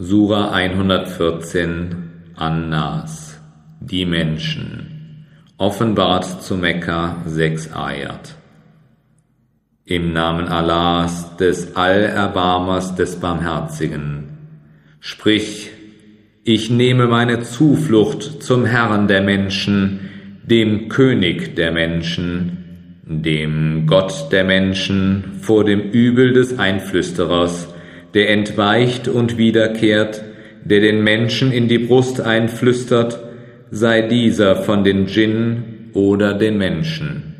Sura 114 An-Nas. Die Menschen. Offenbart zu Mekka 6 Ayat. Im Namen Allahs, des Allerbarmers, des Barmherzigen. Sprich, ich nehme meine Zuflucht zum Herrn der Menschen, dem König der Menschen, dem Gott der Menschen, vor dem Übel des Einflüsterers, der entweicht und wiederkehrt, der den Menschen in die Brust einflüstert, sei dieser von den Djinn oder den Menschen.